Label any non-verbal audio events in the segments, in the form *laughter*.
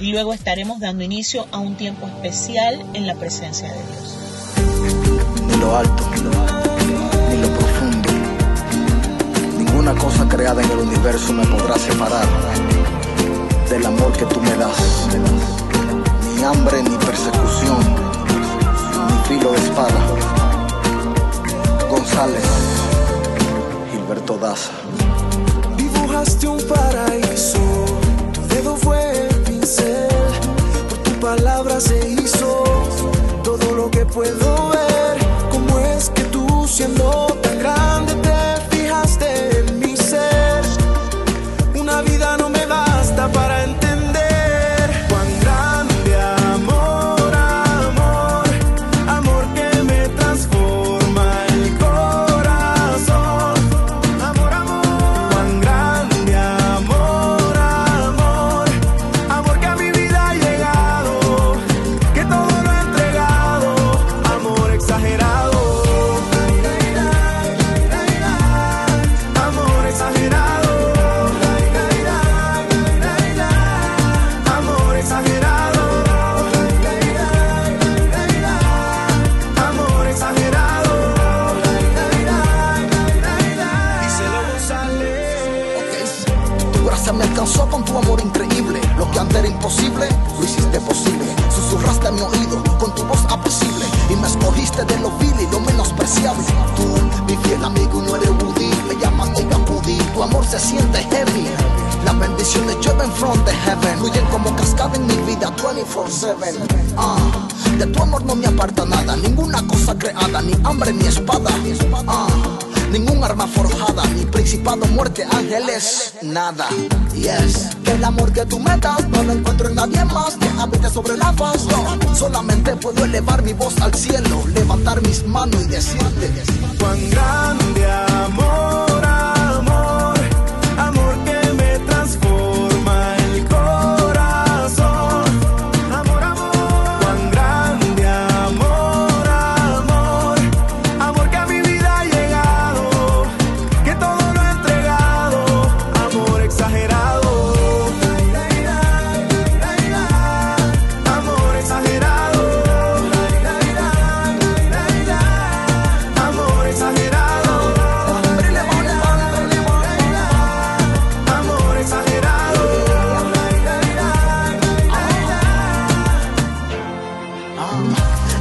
y luego estaremos dando inicio a un tiempo especial en la presencia de Dios. Ni lo alto, ni lo, alto, ni lo profundo, ninguna cosa creada en el universo me podrá separar del amor que tú me das. Ni hambre, ni persecución, ni filo de espada. González, Gilberto Daza. Dibujaste un paraíso, puedo ver. ¿Cómo es que tú siendo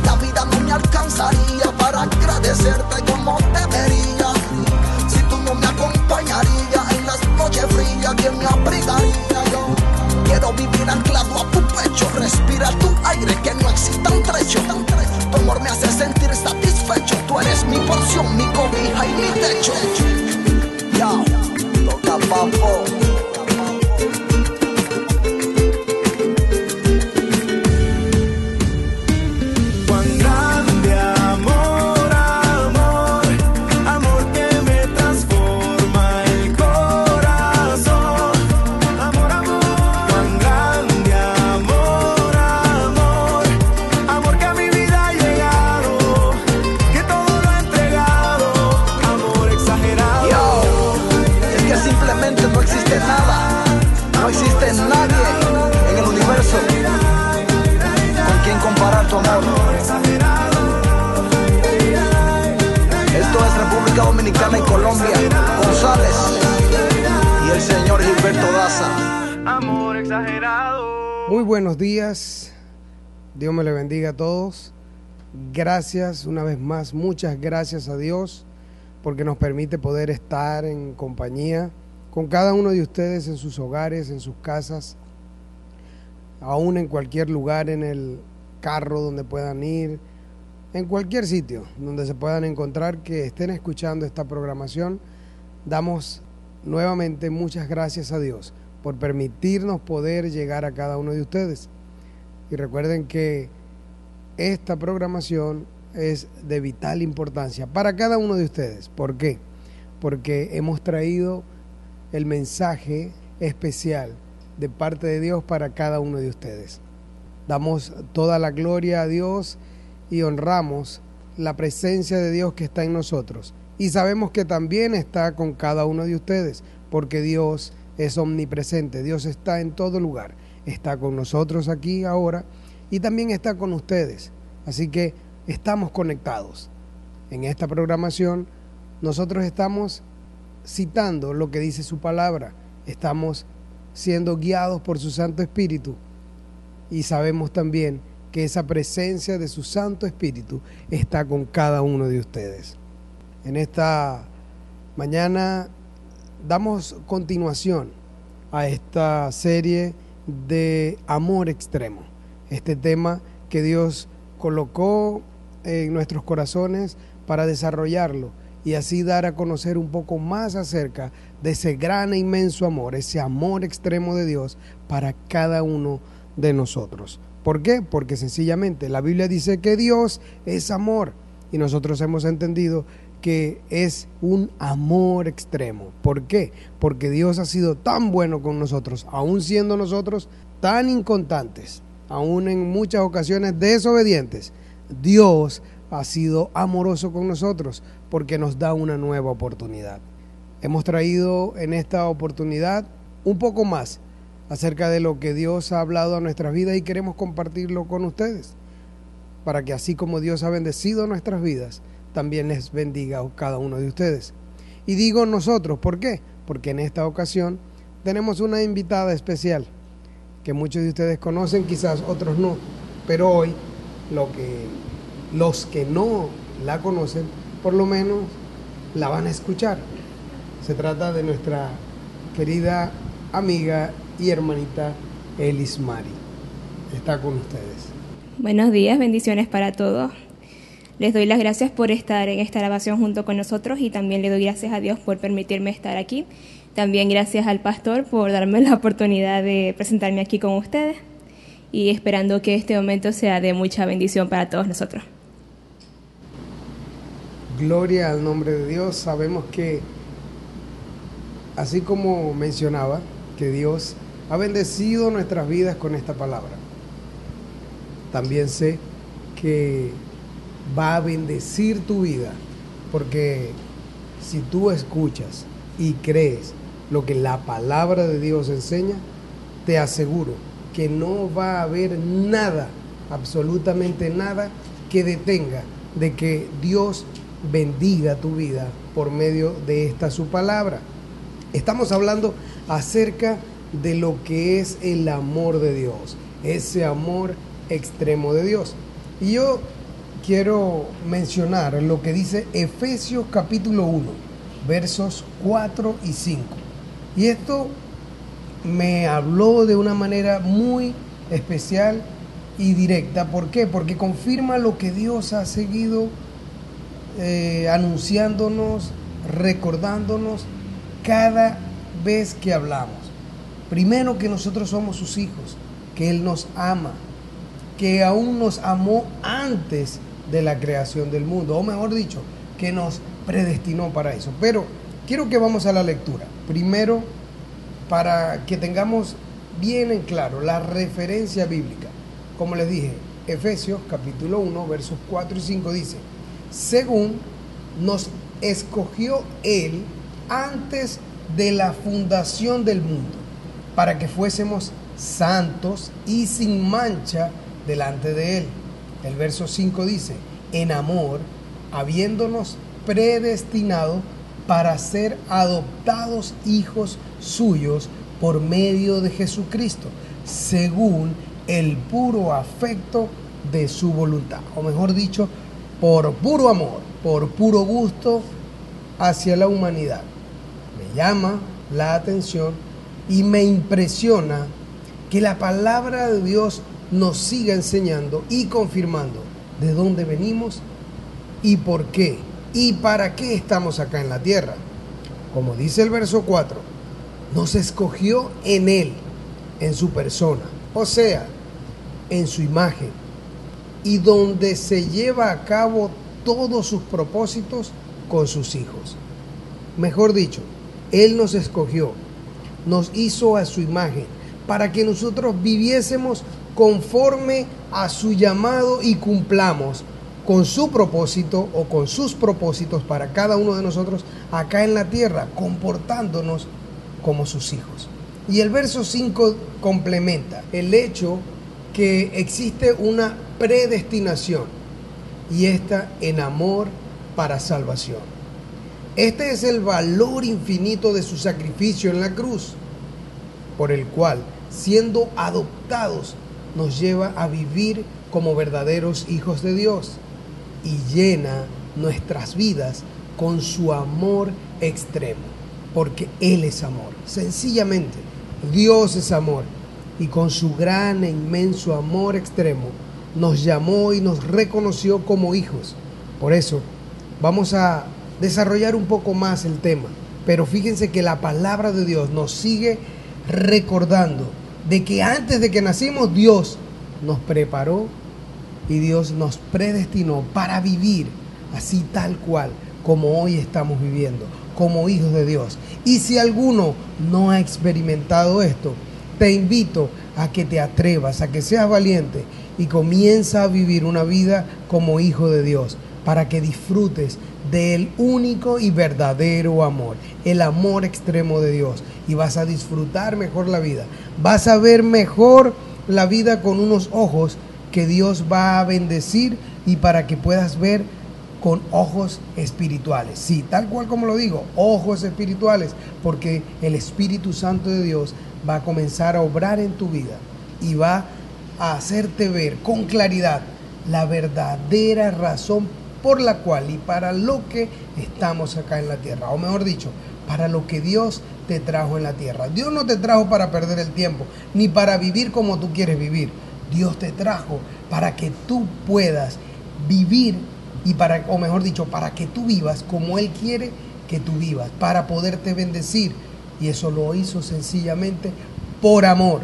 La vida no me alcanzaría para agradecerte como debería. Si tú no me acompañarías en las noches frías, ¿quién me abrigaría yo? Quiero vivir anclado a tu pecho, respirar tu aire, que no exista un trecho. Tu amor me hace sentir satisfecho. Tú eres mi porción, mi cobija y mi techo. Ya, toca papo. Amor exagerado. Muy buenos días. Dios me le bendiga a todos. Gracias una vez más, muchas gracias a Dios porque nos permite poder estar en compañía con cada uno de ustedes en sus hogares, en sus casas, aún en cualquier lugar, en el carro donde puedan ir, en cualquier sitio donde se puedan encontrar que estén escuchando esta programación. Damos nuevamente muchas gracias a Dios por permitirnos poder llegar a cada uno de ustedes. Y recuerden que esta programación es de vital importancia para cada uno de ustedes. ¿Por qué? Porque hemos traído el mensaje especial de parte de Dios para cada uno de ustedes. Damos toda la gloria a Dios y honramos la presencia de Dios que está en nosotros. Y sabemos que también está con cada uno de ustedes, porque Dios es omnipresente, Dios está en todo lugar, está con nosotros aquí ahora y también está con ustedes. Así que estamos conectados. En esta programación nosotros estamos citando lo que dice su palabra, estamos siendo guiados por su Santo Espíritu y sabemos también que esa presencia de su Santo Espíritu está con cada uno de ustedes. En esta mañana damos continuación a esta serie de amor extremo, este tema que Dios colocó en nuestros corazones para desarrollarlo y así dar a conocer un poco más acerca de ese gran e inmenso amor, ese amor extremo de Dios para cada uno de nosotros. ¿Por qué? Porque sencillamente la Biblia dice que Dios es amor y nosotros hemos entendido que es un amor extremo. ¿Por qué? Porque Dios ha sido tan bueno con nosotros, aún siendo nosotros tan incontantes, aún en muchas ocasiones desobedientes. Dios ha sido amoroso con nosotros porque nos da una nueva oportunidad. Hemos traído en esta oportunidad un poco más acerca de lo que Dios ha hablado a nuestras vidas y queremos compartirlo con ustedes, para que así como Dios ha bendecido nuestras vidas, también les bendiga cada uno de ustedes. Y digo nosotros, ¿por qué? Porque en esta ocasión tenemos una invitada especial que muchos de ustedes conocen, quizás otros no, pero hoy lo que, los que no la conocen, por lo menos la van a escuchar. Se trata de nuestra querida amiga y hermanita Elis Mari. Está con ustedes. Buenos días, bendiciones para todos. Les doy las gracias por estar en esta grabación junto con nosotros y también le doy gracias a Dios por permitirme estar aquí. También gracias al pastor por darme *laughs* la oportunidad de presentarme aquí con ustedes y esperando que este momento sea de mucha bendición para todos nosotros. Gloria al nombre de Dios. Sabemos que, así como mencionaba, que Dios ha bendecido nuestras vidas con esta palabra. También sé que va a bendecir tu vida, porque si tú escuchas y crees lo que la palabra de Dios enseña, te aseguro que no va a haber nada, absolutamente nada, que detenga de que Dios bendiga tu vida por medio de esta su palabra. Estamos hablando acerca de lo que es el amor de Dios, ese amor extremo de Dios. Y yo quiero mencionar lo que dice Efesios capítulo 1, versos 4 y 5. Y esto me habló de una manera muy especial y directa. ¿Por qué? Porque confirma lo que Dios ha seguido eh, anunciándonos, recordándonos cada vez que hablamos. Primero que nosotros somos sus hijos, que Él nos ama, que aún nos amó antes de la creación del mundo, o mejor dicho, que nos predestinó para eso. Pero quiero que vamos a la lectura. Primero, para que tengamos bien en claro la referencia bíblica. Como les dije, Efesios capítulo 1, versos 4 y 5 dice, según nos escogió Él antes de la fundación del mundo, para que fuésemos santos y sin mancha delante de Él el verso 5 dice, en amor, habiéndonos predestinado para ser adoptados hijos suyos por medio de Jesucristo, según el puro afecto de su voluntad, o mejor dicho, por puro amor, por puro gusto hacia la humanidad. Me llama la atención y me impresiona que la palabra de Dios nos siga enseñando y confirmando de dónde venimos y por qué y para qué estamos acá en la tierra. Como dice el verso 4, nos escogió en Él, en su persona. O sea, en su imagen y donde se lleva a cabo todos sus propósitos con sus hijos. Mejor dicho, Él nos escogió, nos hizo a su imagen, para que nosotros viviésemos conforme a su llamado y cumplamos con su propósito o con sus propósitos para cada uno de nosotros acá en la tierra, comportándonos como sus hijos. Y el verso 5 complementa el hecho que existe una predestinación y esta en amor para salvación. Este es el valor infinito de su sacrificio en la cruz, por el cual, siendo adoptados, nos lleva a vivir como verdaderos hijos de Dios y llena nuestras vidas con su amor extremo, porque Él es amor. Sencillamente, Dios es amor y con su gran e inmenso amor extremo nos llamó y nos reconoció como hijos. Por eso vamos a desarrollar un poco más el tema, pero fíjense que la palabra de Dios nos sigue recordando de que antes de que nacimos Dios nos preparó y Dios nos predestinó para vivir así tal cual como hoy estamos viviendo, como hijos de Dios. Y si alguno no ha experimentado esto, te invito a que te atrevas, a que seas valiente y comienza a vivir una vida como hijo de Dios, para que disfrutes del único y verdadero amor, el amor extremo de Dios. Y vas a disfrutar mejor la vida, vas a ver mejor la vida con unos ojos que Dios va a bendecir y para que puedas ver con ojos espirituales. Sí, tal cual como lo digo, ojos espirituales, porque el Espíritu Santo de Dios va a comenzar a obrar en tu vida y va a hacerte ver con claridad la verdadera razón por la cual y para lo que estamos acá en la tierra, o mejor dicho, para lo que Dios te trajo en la tierra. Dios no te trajo para perder el tiempo, ni para vivir como tú quieres vivir. Dios te trajo para que tú puedas vivir y para, o mejor dicho, para que tú vivas como Él quiere que tú vivas, para poderte bendecir. Y eso lo hizo sencillamente por amor.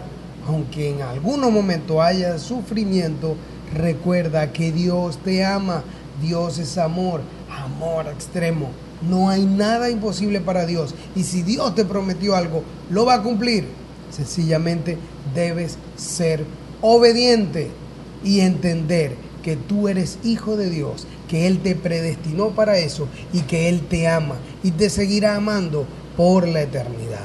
Aunque en algunos momentos haya sufrimiento, recuerda que Dios te ama. Dios es amor, amor extremo. No hay nada imposible para Dios. Y si Dios te prometió algo, lo va a cumplir. Sencillamente debes ser obediente y entender que tú eres hijo de Dios, que Él te predestinó para eso y que Él te ama y te seguirá amando por la eternidad.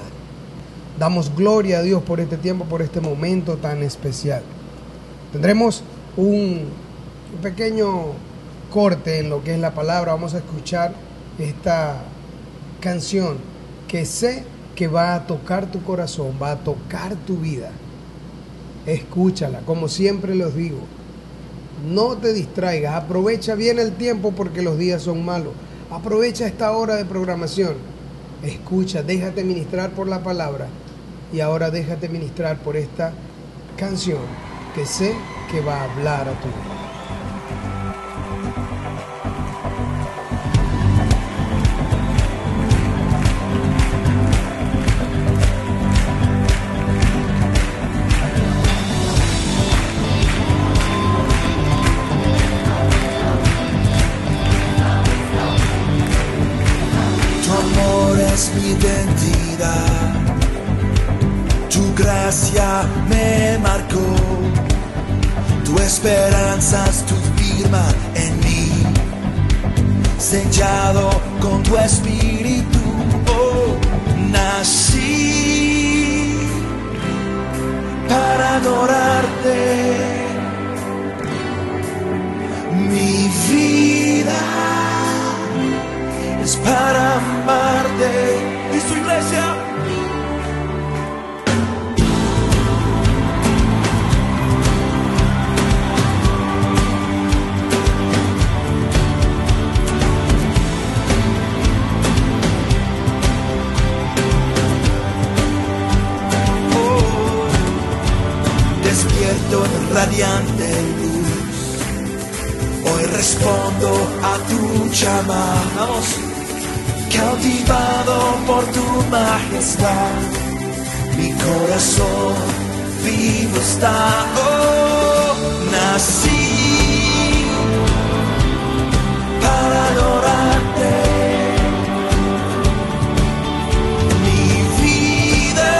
Damos gloria a Dios por este tiempo, por este momento tan especial. Tendremos un pequeño corte en lo que es la palabra. Vamos a escuchar esta canción que sé que va a tocar tu corazón, va a tocar tu vida. Escúchala, como siempre los digo. No te distraigas, aprovecha bien el tiempo porque los días son malos. Aprovecha esta hora de programación. Escucha, déjate ministrar por la palabra y ahora déjate ministrar por esta canción que sé que va a hablar a tu vida. Mi identidad. Tu gracia me marcó. Tu esperanza es tu firma en mí. Sellado con tu espíritu. Oh, nací para adorarte. Mi vida es para amarte y su iglesia. Oh, despierto en radiante luz. Hoy respondo a tu llamado, cautivado por tu majestad, mi corazón vivo está, oh, nací para adorarte. Mi vida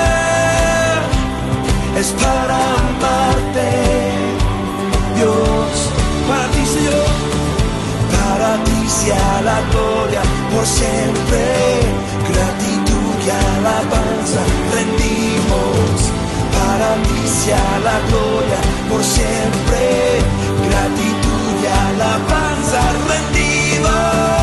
es para amarte, Dios, para ti Señor, para ti sea la gloria siempre. Gratitud y alabanza rendimos. Para ti la gloria por siempre. Gratitud y alabanza rendimos.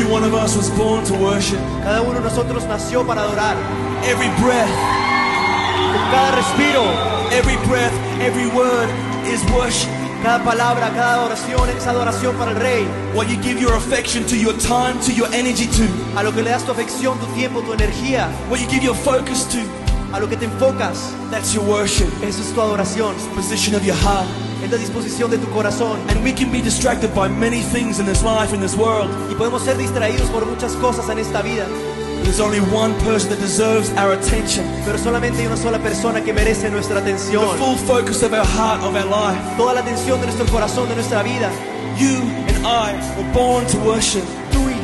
Every one of us was born to worship. Cada uno de nosotros nació para adorar. Every breath, cada respiro, every breath, every word is worship. cada palabra, cada oración es adoración para el Rey. What you give your affection to, your time to, your energy to, A lo que le das tu afección, tu tiempo, tu energía, what you give your focus to, a lo que te enfocas, that's your worship. eso es tu adoración. The Position of your heart. Es la disposición de tu corazón. And we can be distracted by many things in this life, in this world. Y podemos ser distraídos por muchas cosas en esta vida, There's only one person that deserves our attention. pero solamente hay una sola persona que merece nuestra The atención. full focus of our heart, of our life. Toda la atención de nuestro corazón, de nuestra vida. You and I were born to worship.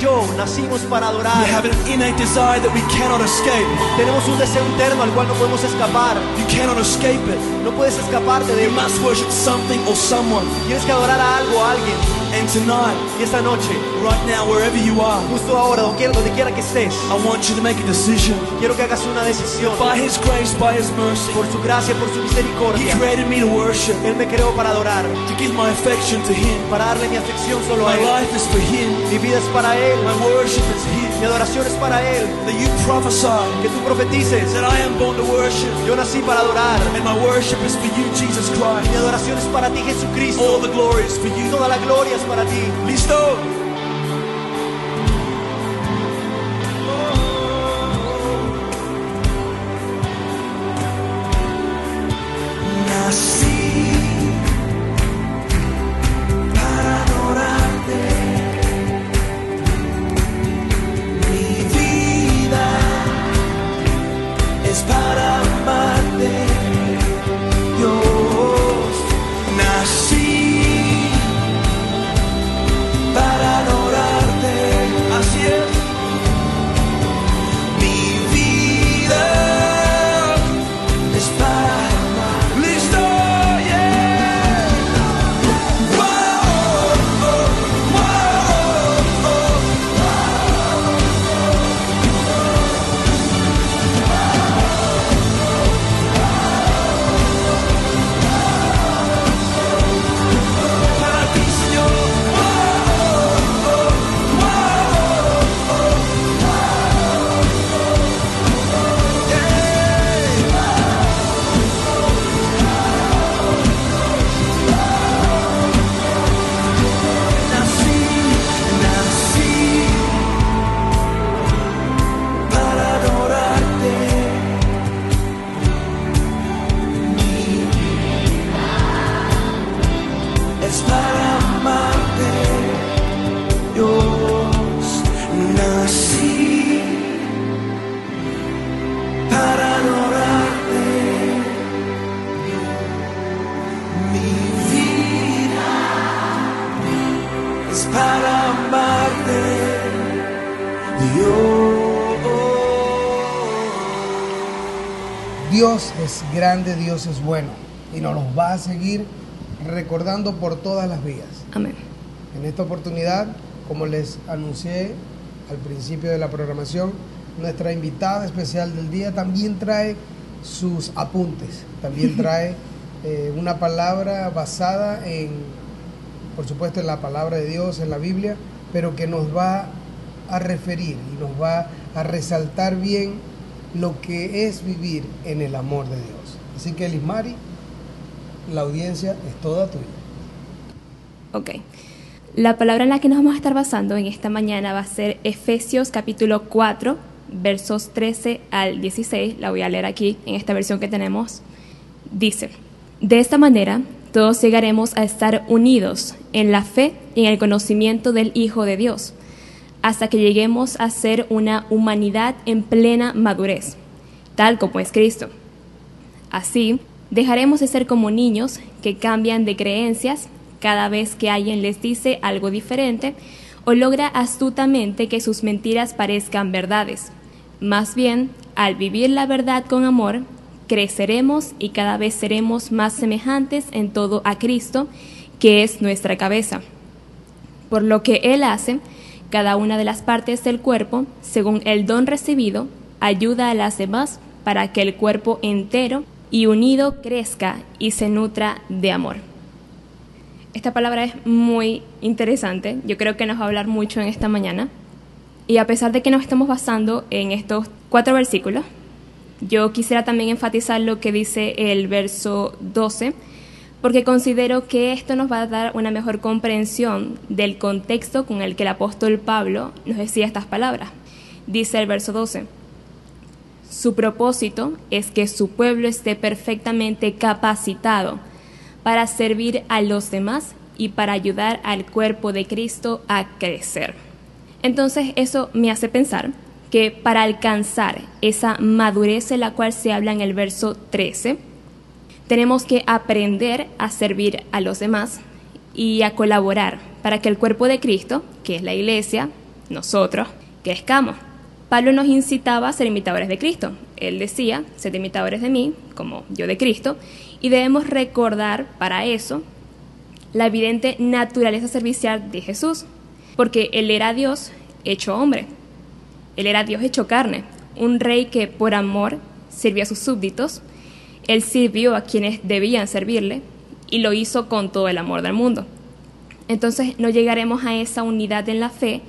Yo nacimos para We adorar. have an innate desire that we cannot escape. Tenemos un deseo interno al cual no podemos escapar. You cannot escape it. No puedes escaparte de You él. must worship something or someone. Tienes que adorar a algo, a alguien. And tonight, Y esta noche, right now, wherever you are, justo ahora, donde quiera, que estés, I want you to make a decision. quiero que hagas una decisión. By His grace, by His mercy, Por su gracia, por su He misericordia. created me to worship, Él me creó para adorar, to give my affection to Him. para darle mi afección solo a My Él. life is for Him. Mi vida es para Él. My worship is. Mi adoración es para Él. That you prophesy Que tú profetices. that I am born to worship, Yo nací para adorar. and my worship is for you, Jesus Mi Christ. adoración es para ti, All Jesucristo. the glory is for you. Toda la gloria es para ti. Listo. amarte, Dios. Dios es grande, Dios es bueno y nos los va a seguir recordando por todas las vías. Amén. En esta oportunidad, como les anuncié al principio de la programación, nuestra invitada especial del día también trae sus apuntes, también *laughs* trae eh, una palabra basada en por supuesto, en la palabra de Dios, en la Biblia, pero que nos va a referir y nos va a resaltar bien lo que es vivir en el amor de Dios. Así que, Elismari, la audiencia es toda tuya. Ok. La palabra en la que nos vamos a estar basando en esta mañana va a ser Efesios capítulo 4, versos 13 al 16. La voy a leer aquí en esta versión que tenemos. Dice, de esta manera todos llegaremos a estar unidos en la fe y en el conocimiento del Hijo de Dios, hasta que lleguemos a ser una humanidad en plena madurez, tal como es Cristo. Así, dejaremos de ser como niños que cambian de creencias cada vez que alguien les dice algo diferente o logra astutamente que sus mentiras parezcan verdades. Más bien, al vivir la verdad con amor, creceremos y cada vez seremos más semejantes en todo a Cristo, que es nuestra cabeza. Por lo que Él hace, cada una de las partes del cuerpo, según el don recibido, ayuda a las demás para que el cuerpo entero y unido crezca y se nutra de amor. Esta palabra es muy interesante, yo creo que nos va a hablar mucho en esta mañana. Y a pesar de que nos estamos basando en estos cuatro versículos, yo quisiera también enfatizar lo que dice el verso 12, porque considero que esto nos va a dar una mejor comprensión del contexto con el que el apóstol Pablo nos decía estas palabras. Dice el verso 12, su propósito es que su pueblo esté perfectamente capacitado para servir a los demás y para ayudar al cuerpo de Cristo a crecer. Entonces eso me hace pensar que para alcanzar esa madurez en la cual se habla en el verso 13, tenemos que aprender a servir a los demás y a colaborar para que el cuerpo de Cristo, que es la iglesia, nosotros, crezcamos. Pablo nos incitaba a ser imitadores de Cristo. Él decía, sed imitadores de mí, como yo de Cristo, y debemos recordar para eso la evidente naturaleza servicial de Jesús, porque Él era Dios hecho hombre. Él era Dios hecho carne, un rey que por amor sirvió a sus súbditos, Él sirvió a quienes debían servirle y lo hizo con todo el amor del mundo. Entonces no llegaremos a esa unidad en la fe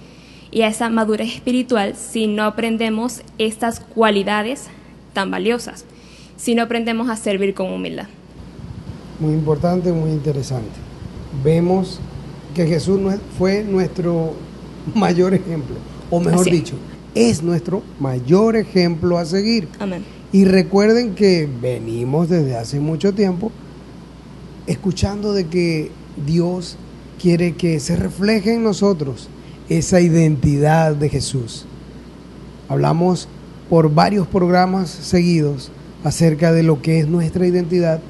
y a esa madurez espiritual si no aprendemos estas cualidades tan valiosas, si no aprendemos a servir con humildad. Muy importante, muy interesante. Vemos que Jesús fue nuestro *laughs* mayor ejemplo, o mejor Así dicho, es nuestro mayor ejemplo a seguir. Amén. Y recuerden que venimos desde hace mucho tiempo escuchando de que Dios quiere que se refleje en nosotros esa identidad de Jesús. Hablamos por varios programas seguidos acerca de lo que es nuestra identidad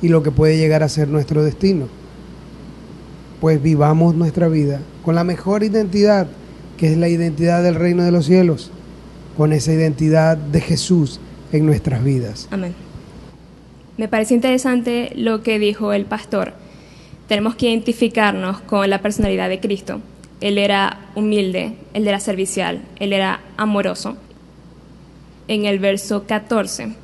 y lo que puede llegar a ser nuestro destino. Pues vivamos nuestra vida con la mejor identidad, que es la identidad del reino de los cielos, con esa identidad de Jesús en nuestras vidas. Amén. Me parece interesante lo que dijo el pastor. Tenemos que identificarnos con la personalidad de Cristo. Él era humilde, él era servicial, él era amoroso. En el verso 14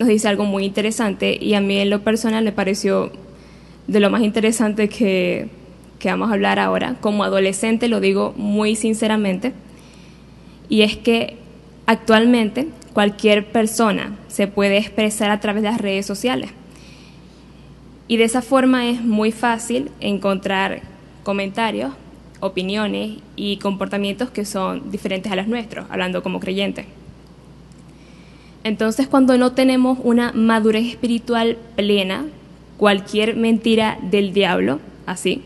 nos dice algo muy interesante y a mí en lo personal me pareció de lo más interesante que, que vamos a hablar ahora. Como adolescente lo digo muy sinceramente. Y es que actualmente cualquier persona se puede expresar a través de las redes sociales. Y de esa forma es muy fácil encontrar comentarios, opiniones y comportamientos que son diferentes a los nuestros, hablando como creyentes. Entonces, cuando no tenemos una madurez espiritual plena, cualquier mentira del diablo, así,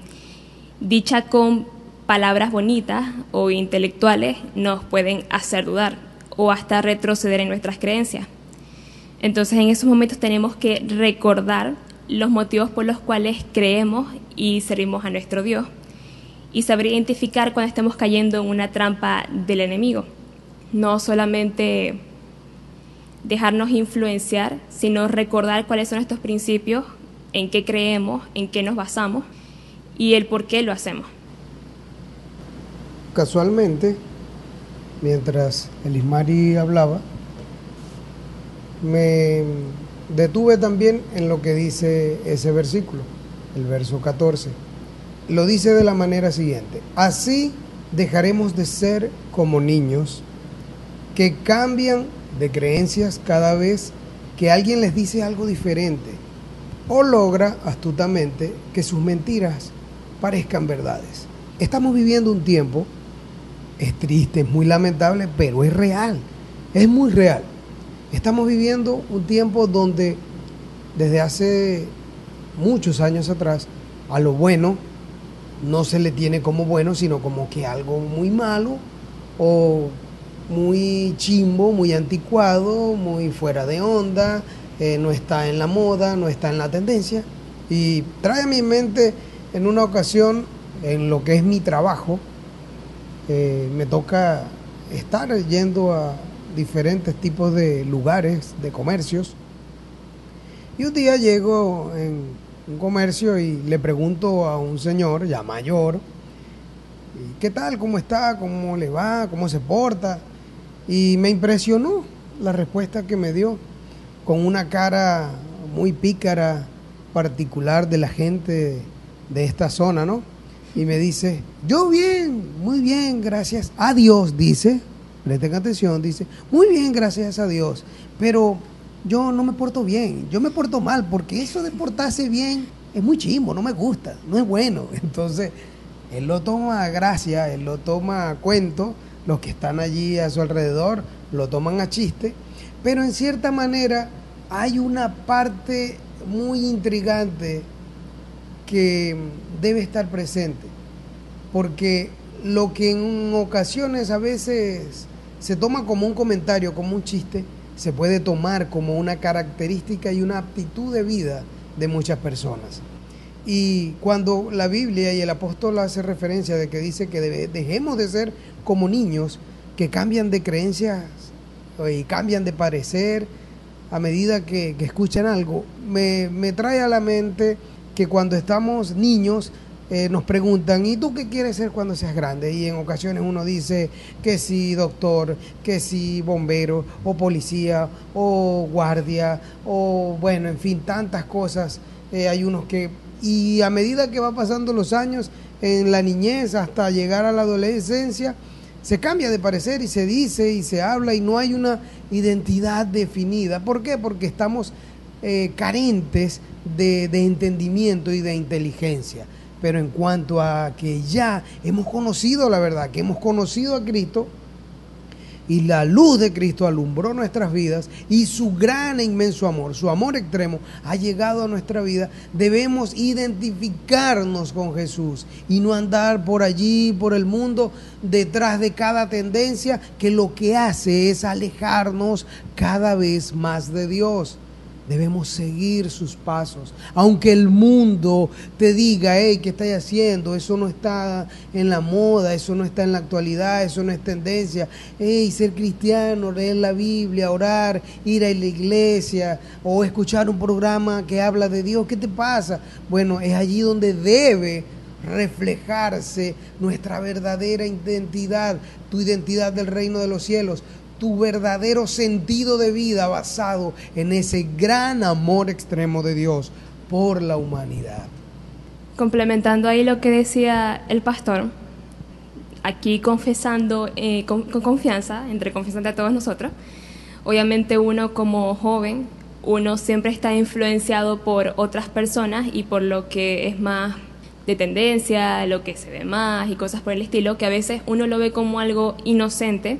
dicha con palabras bonitas o intelectuales, nos pueden hacer dudar o hasta retroceder en nuestras creencias. Entonces, en esos momentos tenemos que recordar los motivos por los cuales creemos y servimos a nuestro Dios y saber identificar cuando estemos cayendo en una trampa del enemigo. No solamente dejarnos influenciar, sino recordar cuáles son estos principios, en qué creemos, en qué nos basamos y el por qué lo hacemos. Casualmente, mientras Elismari hablaba, me detuve también en lo que dice ese versículo, el verso 14. Lo dice de la manera siguiente, así dejaremos de ser como niños que cambian de creencias cada vez que alguien les dice algo diferente o logra astutamente que sus mentiras parezcan verdades. Estamos viviendo un tiempo, es triste, es muy lamentable, pero es real, es muy real. Estamos viviendo un tiempo donde desde hace muchos años atrás a lo bueno no se le tiene como bueno, sino como que algo muy malo o muy chimbo, muy anticuado, muy fuera de onda, eh, no está en la moda, no está en la tendencia. Y trae a mi mente en una ocasión, en lo que es mi trabajo, eh, me toca estar yendo a diferentes tipos de lugares, de comercios. Y un día llego en un comercio y le pregunto a un señor ya mayor, ¿qué tal? ¿Cómo está? ¿Cómo le va? ¿Cómo se porta? Y me impresionó la respuesta que me dio, con una cara muy pícara, particular de la gente de esta zona, ¿no? Y me dice, yo bien, muy bien, gracias a Dios, dice, presten atención, dice, muy bien, gracias a Dios, pero yo no me porto bien, yo me porto mal, porque eso de portarse bien es muy chimbo, no me gusta, no es bueno. *laughs* Entonces, él lo toma a gracia, él lo toma a cuento, los que están allí a su alrededor lo toman a chiste, pero en cierta manera hay una parte muy intrigante que debe estar presente, porque lo que en ocasiones a veces se toma como un comentario, como un chiste, se puede tomar como una característica y una aptitud de vida de muchas personas. Y cuando la Biblia y el apóstol hace referencia de que dice que dejemos de ser como niños que cambian de creencias y cambian de parecer a medida que, escuchan algo, me, trae a la mente que cuando estamos niños eh, nos preguntan, ¿y tú qué quieres ser cuando seas grande? Y en ocasiones uno dice que sí, doctor, que sí, bombero, o policía, o guardia, o bueno, en fin, tantas cosas. Eh, hay unos que y a medida que va pasando los años, en la niñez hasta llegar a la adolescencia, se cambia de parecer y se dice y se habla y no hay una identidad definida. ¿Por qué? Porque estamos eh, carentes de, de entendimiento y de inteligencia. Pero en cuanto a que ya hemos conocido la verdad, que hemos conocido a Cristo, y la luz de Cristo alumbró nuestras vidas y su gran e inmenso amor, su amor extremo, ha llegado a nuestra vida, debemos identificarnos con Jesús y no andar por allí, por el mundo, detrás de cada tendencia que lo que hace es alejarnos cada vez más de Dios. Debemos seguir sus pasos. Aunque el mundo te diga, hey, ¿qué estás haciendo? Eso no está en la moda, eso no está en la actualidad, eso no es tendencia. Hey, ser cristiano, leer la Biblia, orar, ir a la iglesia o escuchar un programa que habla de Dios, ¿qué te pasa? Bueno, es allí donde debe reflejarse nuestra verdadera identidad, tu identidad del reino de los cielos, tu verdadero sentido de vida basado en ese gran amor extremo de Dios por la humanidad. Complementando ahí lo que decía el pastor, aquí confesando eh, con, confianza, entre confianza de todos nosotros, obviamente uno como joven, uno siempre está influenciado por otras personas y por lo que es más de tendencia, lo que se ve más y cosas por el estilo, que a veces uno lo ve como algo inocente,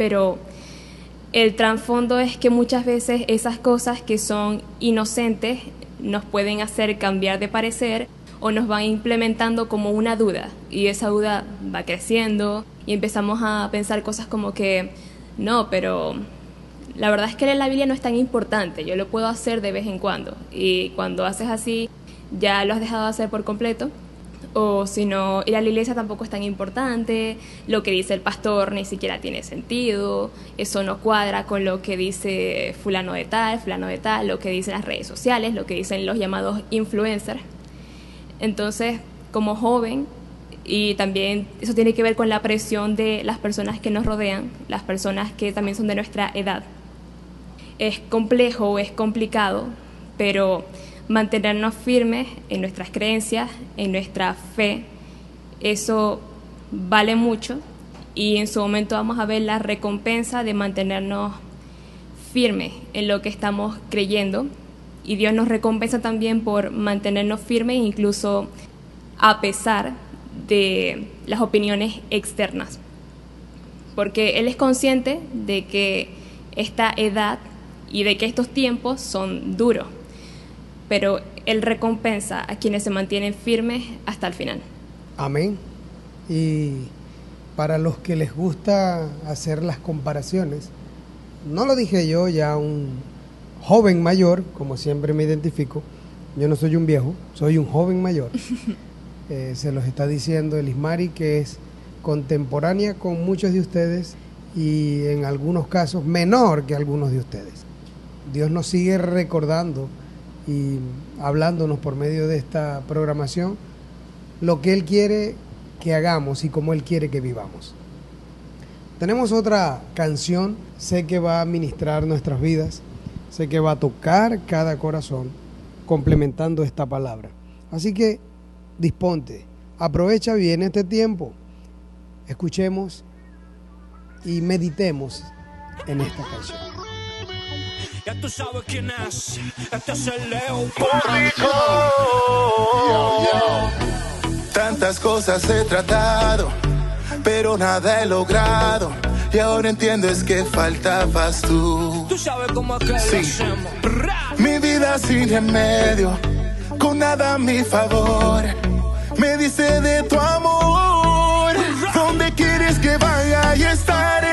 pero el trasfondo es que muchas veces esas cosas que son inocentes nos pueden hacer cambiar de parecer o nos van implementando como una duda y esa duda va creciendo y empezamos a pensar cosas como que no, pero la verdad es que la Biblia no es tan importante, yo lo puedo hacer de vez en cuando y cuando haces así ya lo has dejado de hacer por completo o si no, ir la iglesia tampoco es tan importante, lo que dice el pastor ni siquiera tiene sentido, eso no cuadra con lo que dice fulano de tal, fulano de tal, lo que dicen las redes sociales, lo que dicen los llamados influencers. Entonces, como joven, y también eso tiene que ver con la presión de las personas que nos rodean, las personas que también son de nuestra edad. Es complejo, es complicado, pero mantenernos firmes en nuestras creencias, en nuestra fe, eso vale mucho y en su momento vamos a ver la recompensa de mantenernos firmes en lo que estamos creyendo. Y Dios nos recompensa también por mantenernos firmes incluso a pesar de las opiniones externas. Porque Él es consciente de que esta edad y de que estos tiempos son duros pero Él recompensa a quienes se mantienen firmes hasta el final. Amén. Y para los que les gusta hacer las comparaciones, no lo dije yo, ya un joven mayor, como siempre me identifico, yo no soy un viejo, soy un joven mayor. *laughs* Eh, se los está diciendo el Ismari, que es contemporánea con muchos de ustedes y en algunos casos menor que algunos de ustedes. Dios nos sigue recordando y hablándonos por medio de esta programación lo que Él quiere que hagamos y cómo Él quiere que vivamos. Tenemos otra canción, sé que va a ministrar nuestras vidas, sé que va a tocar cada corazón complementando esta palabra. Así que disponte, aprovecha bien este tiempo, escuchemos y meditemos en esta canción. Ya tú sabes quién es. Este es el Leo Tantas cosas he tratado, pero nada he logrado. Y ahora entiendo es que faltabas tú. Tú sabes cómo es que sí. Mi vida sin remedio, con nada a mi favor. Me dice de tu amor. ¿Dónde quieres que vaya y estaré?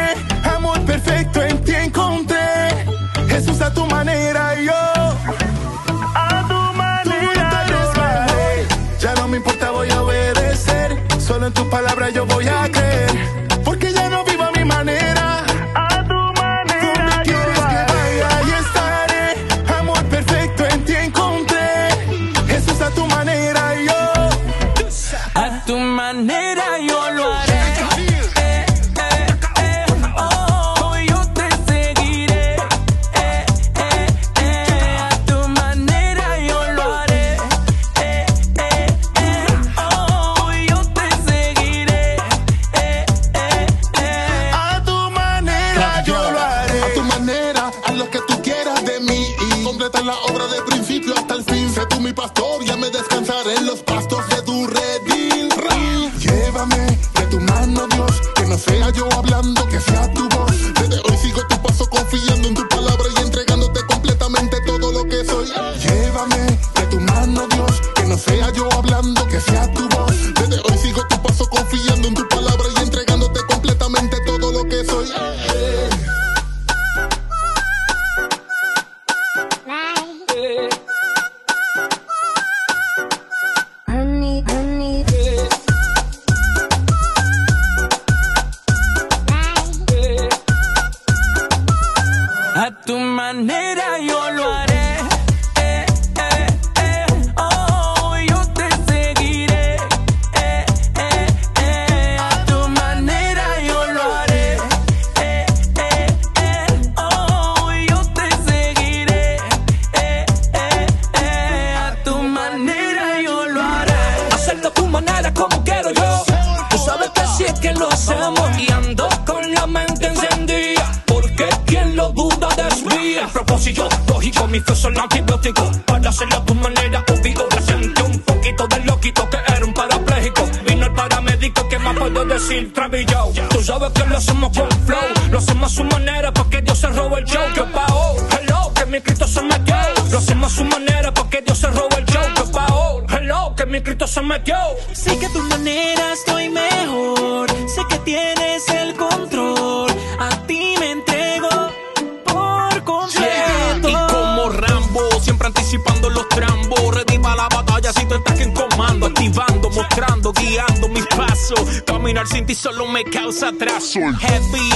Causa atraso. Heavy,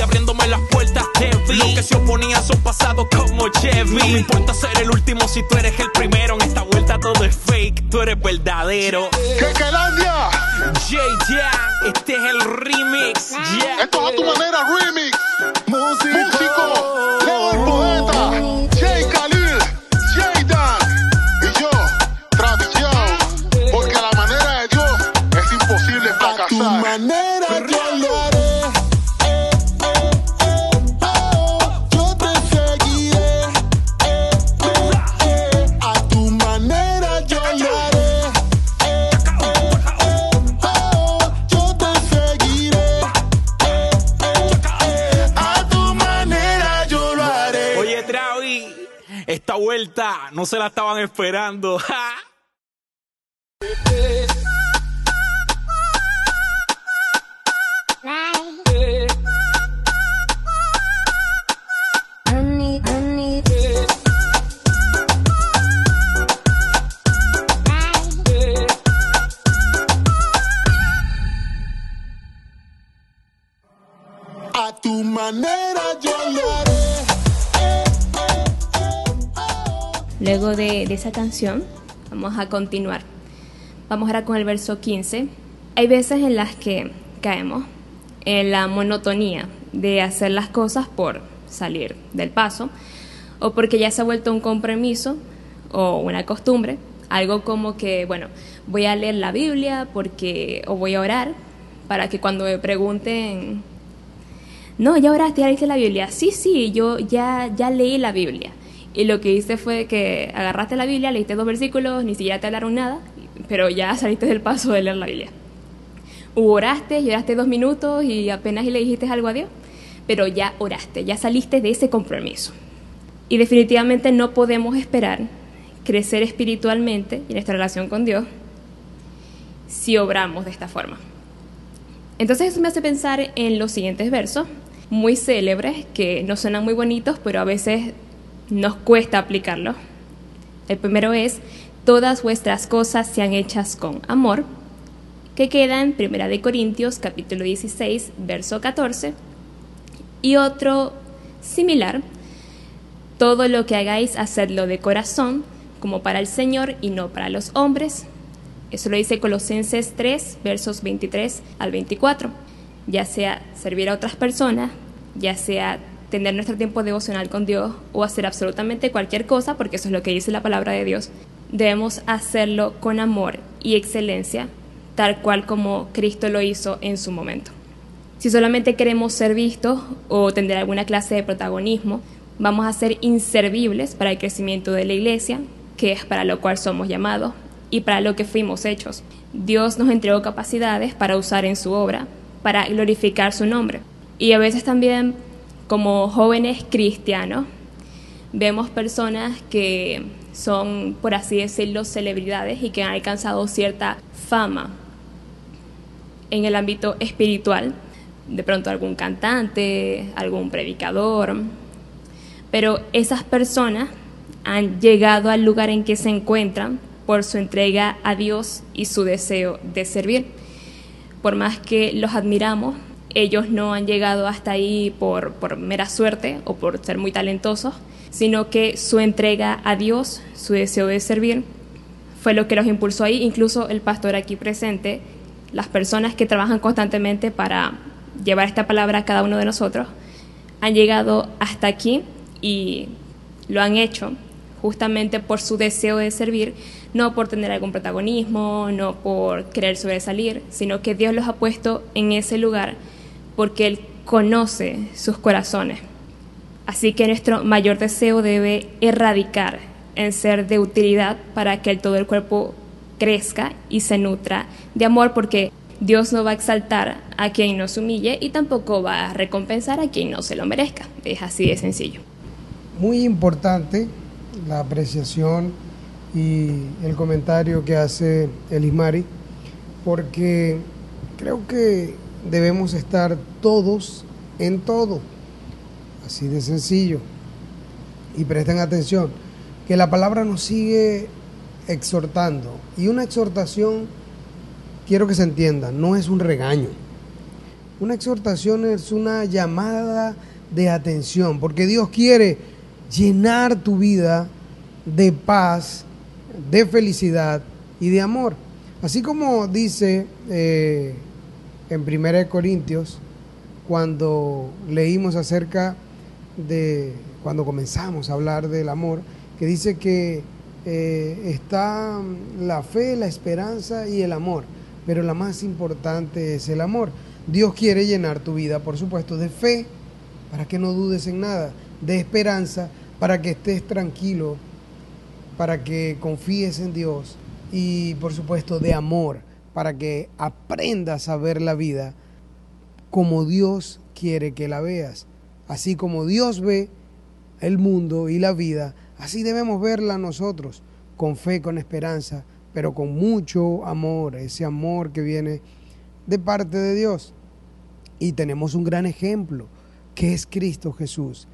esta vuelta no se la estaban esperando. *laughs* a tu manera Luego de, esa canción, vamos a continuar. Vamos ahora con el verso 15. Hay veces en las que caemos en la monotonía de hacer las cosas por salir del paso o porque ya se ha vuelto un compromiso o una costumbre, algo como que, bueno, voy a leer la Biblia porque o voy a orar para que cuando me pregunten no, ya oraste, ya leíste la Biblia. Sí, sí, yo ya, ya leí la Biblia. Y lo que hice fue que agarraste la Biblia, leíste dos versículos, ni siquiera te hablaron nada, pero ya *laughs* saliste del paso de leer la Biblia. U oraste, y oraste dos minutos y apenas le dijiste algo a Dios, pero ya oraste, ya saliste de ese compromiso. Y definitivamente no podemos esperar crecer espiritualmente y nuestra relación con Dios si obramos de esta forma. Entonces eso me hace pensar en los siguientes versos, muy célebres, que no suenan muy bonitos, pero a veces nos cuesta aplicarlos. El primero es, todas vuestras cosas sean hechas con amor, que queda en 1 de Corintios capítulo 16, verso 14. Y otro similar, todo lo que hagáis, hacedlo de corazón, como para el Señor y no para los hombres. Eso lo dice Colosenses 3, versos 23 al 24. Ya sea servir a otras personas, ya sea tener nuestro tiempo devocional con Dios o hacer absolutamente cualquier cosa, porque eso es lo que dice la palabra de Dios, debemos hacerlo con amor y excelencia, tal cual como Cristo lo hizo en su momento. Si solamente queremos ser vistos o tener alguna clase de protagonismo, vamos a ser inservibles para el crecimiento de la iglesia, que es para lo cual somos llamados y para lo que fuimos hechos. Dios nos entregó capacidades para usar en su obra, para glorificar su nombre. Y a veces también como jóvenes cristianos vemos personas que son, por así decirlo, celebridades y que han alcanzado cierta fama en el ámbito espiritual, de pronto algún cantante, algún predicador, pero esas personas han llegado al lugar en que se encuentran por su entrega a Dios y su deseo de servir. Por más que los admiramos, ellos no han llegado hasta ahí por, por mera suerte o por ser muy talentosos, sino que su entrega a Dios, su deseo de servir, fue lo que los impulsó ahí. Incluso el pastor aquí presente, las personas que trabajan constantemente para llevar esta palabra a cada uno de nosotros, han llegado hasta aquí y lo han hecho justamente por su deseo de servir, no por tener algún protagonismo, no por querer sobresalir, sino que Dios los ha puesto en ese lugar porque Él conoce sus corazones. Así que nuestro mayor deseo debe erradicar en ser de utilidad para que todo el cuerpo crezca y se nutra de amor, porque Dios no va a exaltar a quien nos humille y tampoco va a recompensar a quien no se lo merezca. Es así de sencillo. Muy importante la apreciación y el comentario que hace Elismari, porque creo que debemos estar todos en todo, así de sencillo. Y presten atención, que la palabra nos sigue exhortando, y una exhortación quiero que se entienda, no es un regaño. Una exhortación es una llamada de atención, porque Dios quiere llenar tu vida de paz, de felicidad y de amor. Así como dice eh, en 1 Corintios, cuando leímos acerca de, cuando comenzamos a hablar del amor, que dice que eh, está la fe, la esperanza y el amor, pero la más importante es el amor. Dios quiere llenar tu vida, por supuesto, de fe, para que no dudes en nada, de esperanza, para que estés tranquilo, para que confíes en Dios y, por supuesto, de amor, para que aprendas a ver la vida como Dios quiere que la veas. Así como Dios ve el mundo y la vida, así debemos verla nosotros, con fe, con esperanza, pero con mucho amor, ese amor que viene de parte de Dios. Y tenemos un gran ejemplo, que es Cristo Jesús.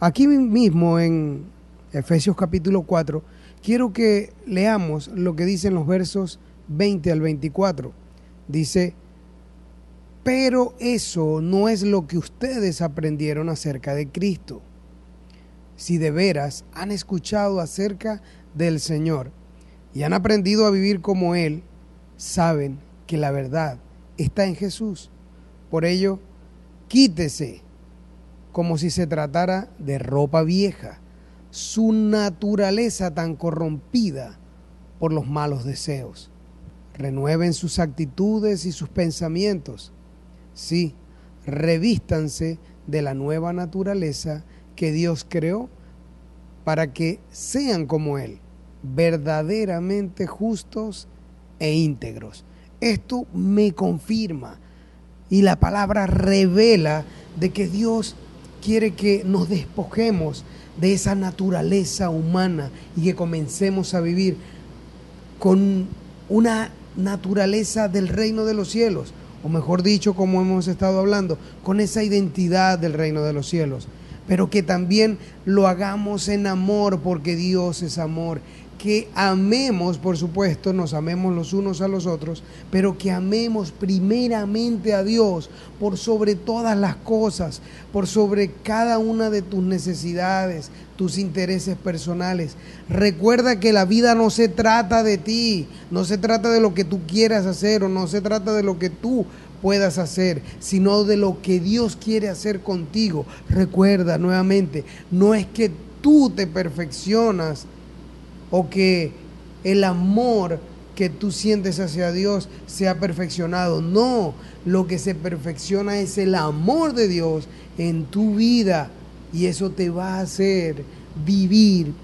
Aquí mismo en Efesios capítulo 4, quiero que leamos lo que dicen los versos 20 al 24. Dice, pero eso no es lo que ustedes aprendieron acerca de Cristo. Si de veras han escuchado acerca del Señor y han aprendido a vivir como Él, saben que la verdad está en Jesús. Por ello, quítese como si se tratara de ropa vieja, su naturaleza tan corrompida por los malos deseos. Renueven sus actitudes y sus pensamientos. Sí, revístanse de la nueva naturaleza que Dios creó para que sean como Él, verdaderamente justos e íntegros. Esto me confirma y la palabra revela de que Dios quiere que nos despojemos de esa naturaleza humana y que comencemos a vivir con una naturaleza del reino de los cielos, o mejor dicho, como hemos estado hablando, con esa identidad del reino de los cielos, pero que también lo hagamos en amor, porque Dios es amor que amemos, por supuesto, nos amemos los unos a los otros, pero que amemos primeramente a Dios por sobre todas las cosas, por sobre cada una de tus necesidades, tus intereses personales. Recuerda que la vida no se trata de ti, no se trata de lo que tú quieras hacer o no se trata de lo que tú puedas hacer, sino de lo que Dios quiere hacer contigo. Recuerda nuevamente, no es que tú te perfeccionas, o que el amor que tú sientes hacia Dios sea perfeccionado. No, lo que se perfecciona es el amor de Dios en tu vida y eso te va a hacer vivir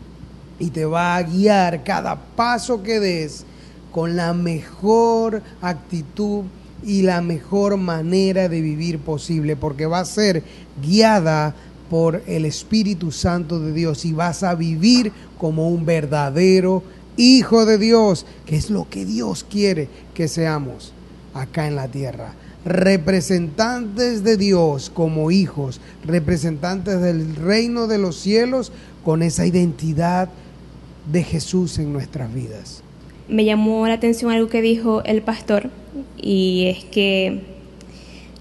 y te va a guiar cada paso que des con la mejor actitud y la mejor manera de vivir posible, porque va a ser guiada por el Espíritu Santo de Dios y vas a vivir como un verdadero hijo de Dios, que es lo que Dios quiere que seamos acá en la tierra. Representantes de Dios como hijos, representantes del reino de los cielos con esa identidad de Jesús en nuestras vidas. Me llamó la atención algo que dijo el pastor y es que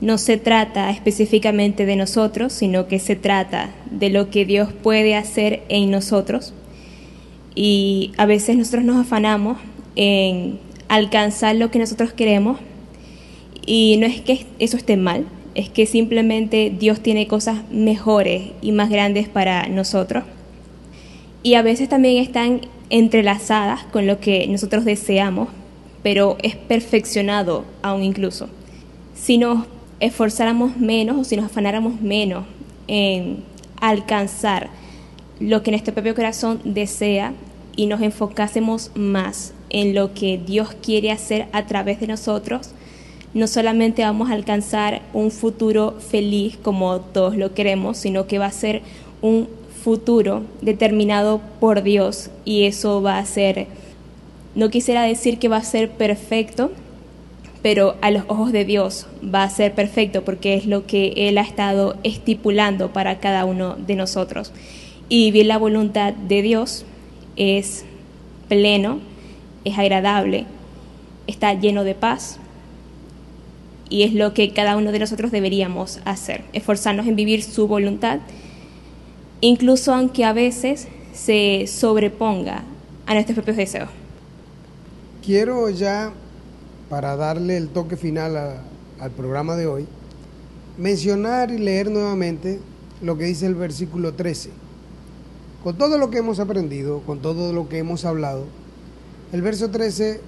no se trata específicamente de nosotros, sino que se trata de lo que Dios puede hacer en nosotros. Y a veces nosotros nos afanamos en alcanzar lo que nosotros queremos y no es que eso esté mal, es que simplemente Dios tiene cosas mejores y más grandes para nosotros. Y a veces también están entrelazadas con lo que nosotros deseamos, pero es perfeccionado aún incluso. Si nos esforzáramos menos o si nos afanáramos menos en alcanzar lo que nuestro propio corazón desea y nos enfocásemos más en lo que Dios quiere hacer a través de nosotros, no solamente vamos a alcanzar un futuro feliz como todos lo queremos, sino que va a ser un futuro determinado por Dios y eso va a ser, no quisiera decir que va a ser perfecto, pero a los ojos de Dios va a ser perfecto porque es lo que Él ha estado estipulando para cada uno de nosotros. Y vivir la voluntad de Dios es pleno, es agradable, está lleno de paz y es lo que cada uno de nosotros deberíamos hacer, esforzarnos en vivir su voluntad, incluso aunque a veces se sobreponga a nuestros propios deseos. Quiero ya, para darle el toque final a- al programa de hoy, mencionar y leer nuevamente lo que dice el versículo 13. Con todo lo que hemos aprendido, con todo lo que hemos hablado, el verso 13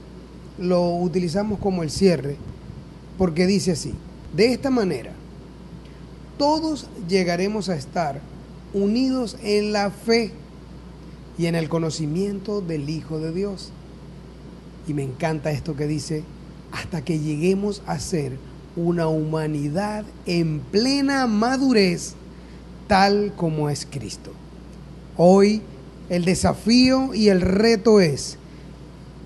lo utilizamos como el cierre, porque dice así, de esta manera, todos llegaremos a estar unidos en la fe y en el conocimiento del Hijo de Dios. Y me encanta esto que dice, hasta que lleguemos a ser una humanidad en plena madurez, tal como es Cristo. Hoy el desafío y el reto es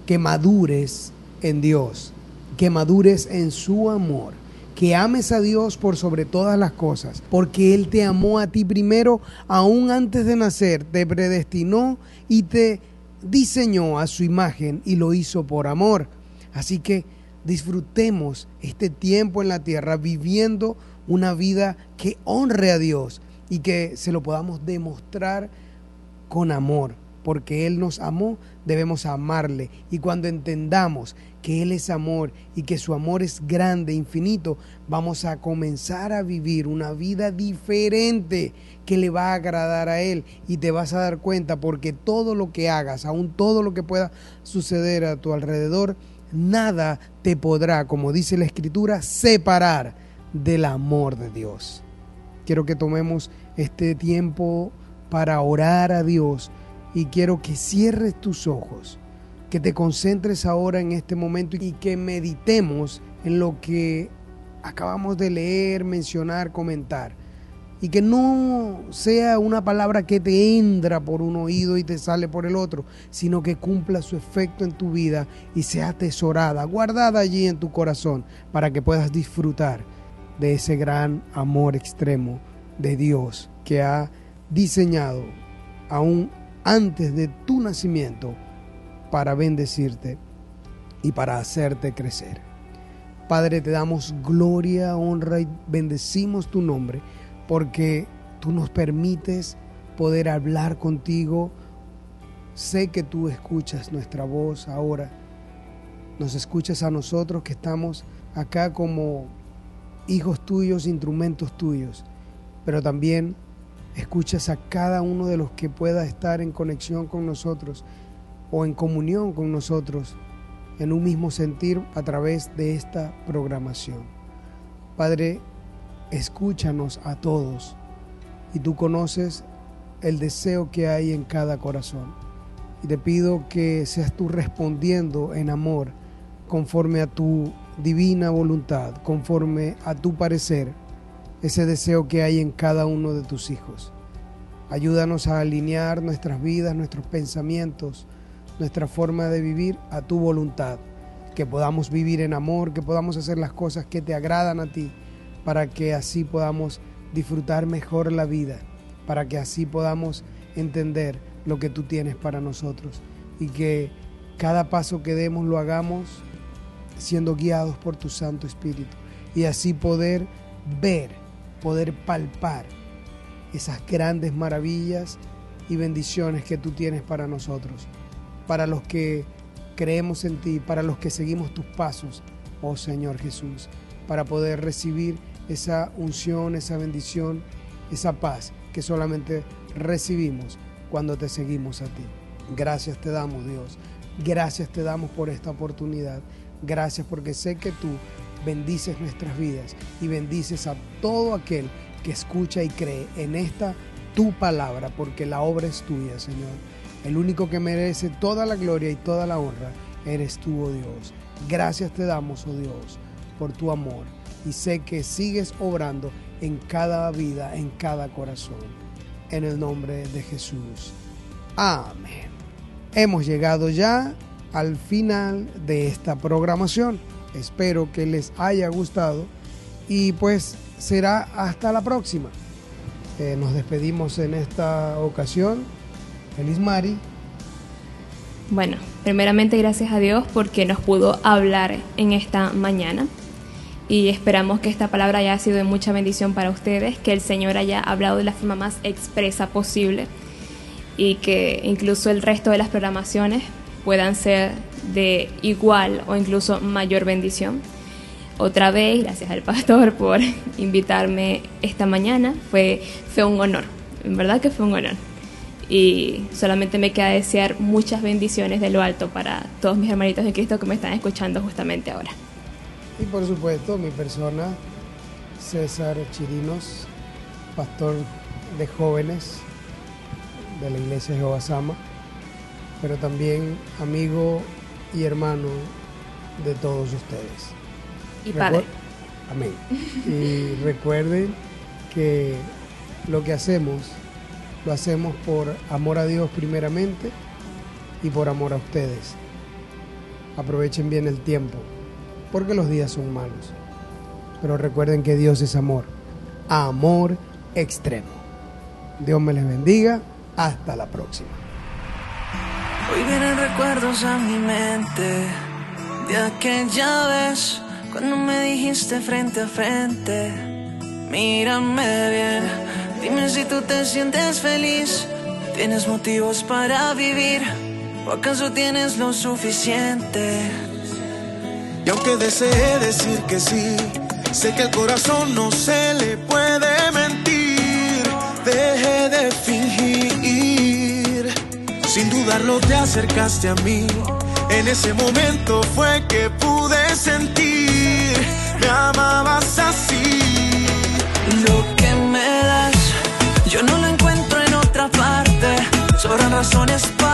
que madures en Dios, que madures en su amor, que ames a Dios por sobre todas las cosas, porque Él te amó a ti primero, aún antes de nacer, te predestinó y te diseñó a su imagen y lo hizo por amor. Así que disfrutemos este tiempo en la tierra viviendo una vida que honre a Dios y que se lo podamos demostrar con amor, porque Él nos amó, debemos amarle. Y cuando entendamos que Él es amor y que su amor es grande, infinito, vamos a comenzar a vivir una vida diferente que le va a agradar a Él. Y te vas a dar cuenta porque todo lo que hagas, aún todo lo que pueda suceder a tu alrededor, nada te podrá, como dice la Escritura, separar del amor de Dios. Quiero que tomemos este tiempo para orar a Dios y quiero que cierres tus ojos, que te concentres ahora en este momento y que meditemos en lo que acabamos de leer, mencionar, comentar. Y que no sea una palabra que te entra por un oído y te sale por el otro, sino que cumpla su efecto en tu vida y sea atesorada, guardada allí en tu corazón, para que puedas disfrutar de ese gran amor extremo de Dios que ha diseñado aún antes de tu nacimiento para bendecirte y para hacerte crecer. Padre, te damos gloria, honra y bendecimos tu nombre porque tú nos permites poder hablar contigo. Sé que tú escuchas nuestra voz ahora. Nos escuchas a nosotros que estamos acá como hijos tuyos, instrumentos tuyos, pero también escuchas a cada uno de los que pueda estar en conexión con nosotros o en comunión con nosotros en un mismo sentir a través de esta programación. Padre, escúchanos a todos y tú conoces el deseo que hay en cada corazón. Y te pido que seas tú respondiendo en amor conforme a tu divina voluntad, conforme a tu parecer, ese deseo que hay en cada uno de tus hijos. Ayúdanos a alinear nuestras vidas, nuestros pensamientos, nuestra forma de vivir a tu voluntad, que podamos vivir en amor, que podamos hacer las cosas que te agradan a ti, para que así podamos disfrutar mejor la vida, para que así podamos entender lo que tú tienes para nosotros. Y que cada paso que demos lo hagamos siendo guiados por tu Santo Espíritu. Y así poder ver, poder palpar esas grandes maravillas y bendiciones que tú tienes para nosotros, para los que creemos en ti, para los que seguimos tus pasos, oh Señor Jesús, para poder recibir esa unción, esa bendición, esa paz que solamente recibimos cuando te seguimos a ti. Gracias te damos, Dios. Gracias te damos por esta oportunidad. Gracias porque sé que tú bendices nuestras vidas y bendices a todo aquel que escucha y cree en esta tu palabra, porque la obra es tuya, Señor. El único que merece toda la gloria y toda la honra eres tú, oh Dios. Gracias te damos, oh Dios, por tu amor. Y sé que sigues obrando en cada vida, en cada corazón. En el nombre de Jesús. Amén. Hemos llegado ya al final de esta programación. Espero que les haya gustado y pues será hasta la próxima. Eh, nos despedimos en esta ocasión. Feliz Mari. Bueno, primeramente gracias a Dios porque nos pudo hablar en esta mañana y esperamos que esta palabra haya sido de mucha bendición para ustedes, que el Señor haya hablado de la forma más expresa posible y que incluso el resto de las programaciones puedan ser de igual o incluso mayor bendición. Otra vez, gracias al pastor por *laughs* invitarme esta mañana, fue, fue un honor, en verdad que fue un honor. Y solamente me queda desear muchas bendiciones de lo alto para todos mis hermanitos de Cristo que me están escuchando justamente ahora. Y por supuesto, mi persona, César Chirinos, pastor de jóvenes de la iglesia de Jehová Sama, pero también amigo y hermano de todos ustedes. Y padre. Recuer- Amén. *laughs* Y recuerden que lo que hacemos, lo hacemos por amor a Dios primeramente y por amor a ustedes. Aprovechen bien el tiempo, porque los días son malos. Pero recuerden que Dios es amor, amor extremo. Dios me les bendiga. Hasta la próxima. Hoy vienen recuerdos a mi mente de aquella vez cuando me dijiste frente a frente, mírame bien, dime si tú te sientes feliz, tienes motivos para vivir o acaso tienes lo suficiente. Y aunque desee decir que sí, sé que el corazón no se le puede mentir. Deje de. Sin dudarlo te acercaste a mí. En ese momento fue que pude sentir. Me amabas así. Lo que me das, yo no lo encuentro en otra parte. Sobran razones para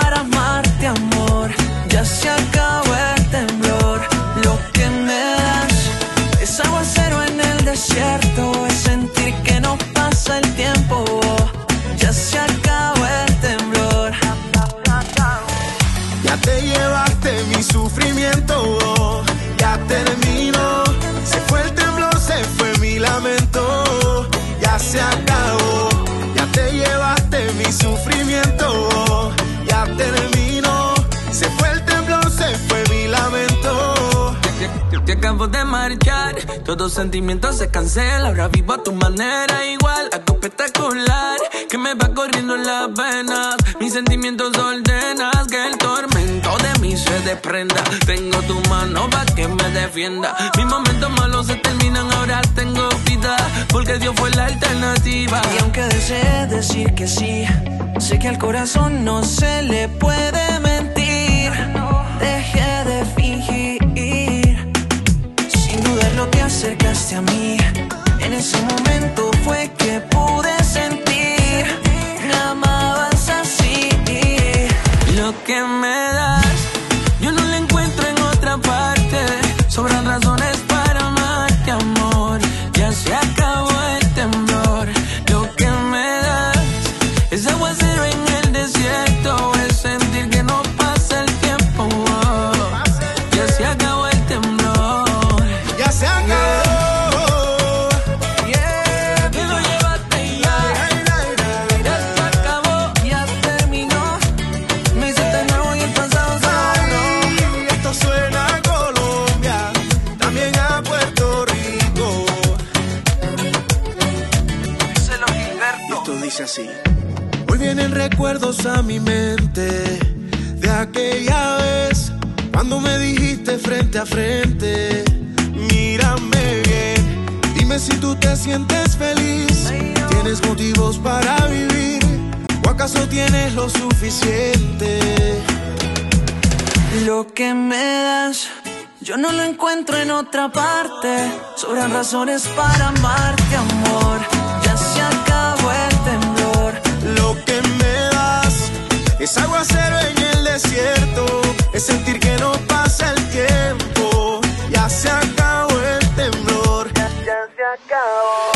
acabo de marchar, todo sentimiento se cancela. Ahora vivo a tu manera igual, algo espectacular que me va corriendo en las venas. Mis sentimientos ordenas que el tormento de mí se desprenda. Tengo tu mano para que me defienda. Mis momentos malos se terminan, ahora tengo vida porque Dios fue la alternativa. Y aunque desee decir que sí, sé que al corazón no se le puede acercaste a mí. En ese momento fue que pude sentir. Me amabas así. Lo que me mi mente de aquella vez cuando me dijiste frente a frente, mírame bien, dime si tú te sientes feliz, tienes motivos para vivir o acaso tienes lo suficiente. Lo que me das, yo no lo encuentro en otra parte. Sobran razones para amarte, amor. Aguacero en el desierto, es sentir que no pasa el tiempo, ya se acabó el temblor. Ya se acabó.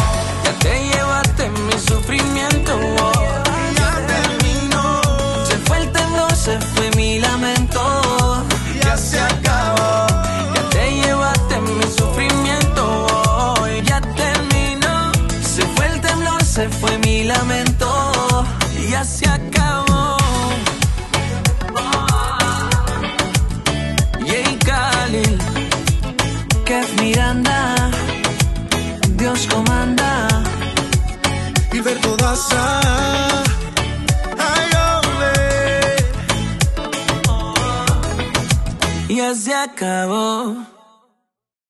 Se acabó.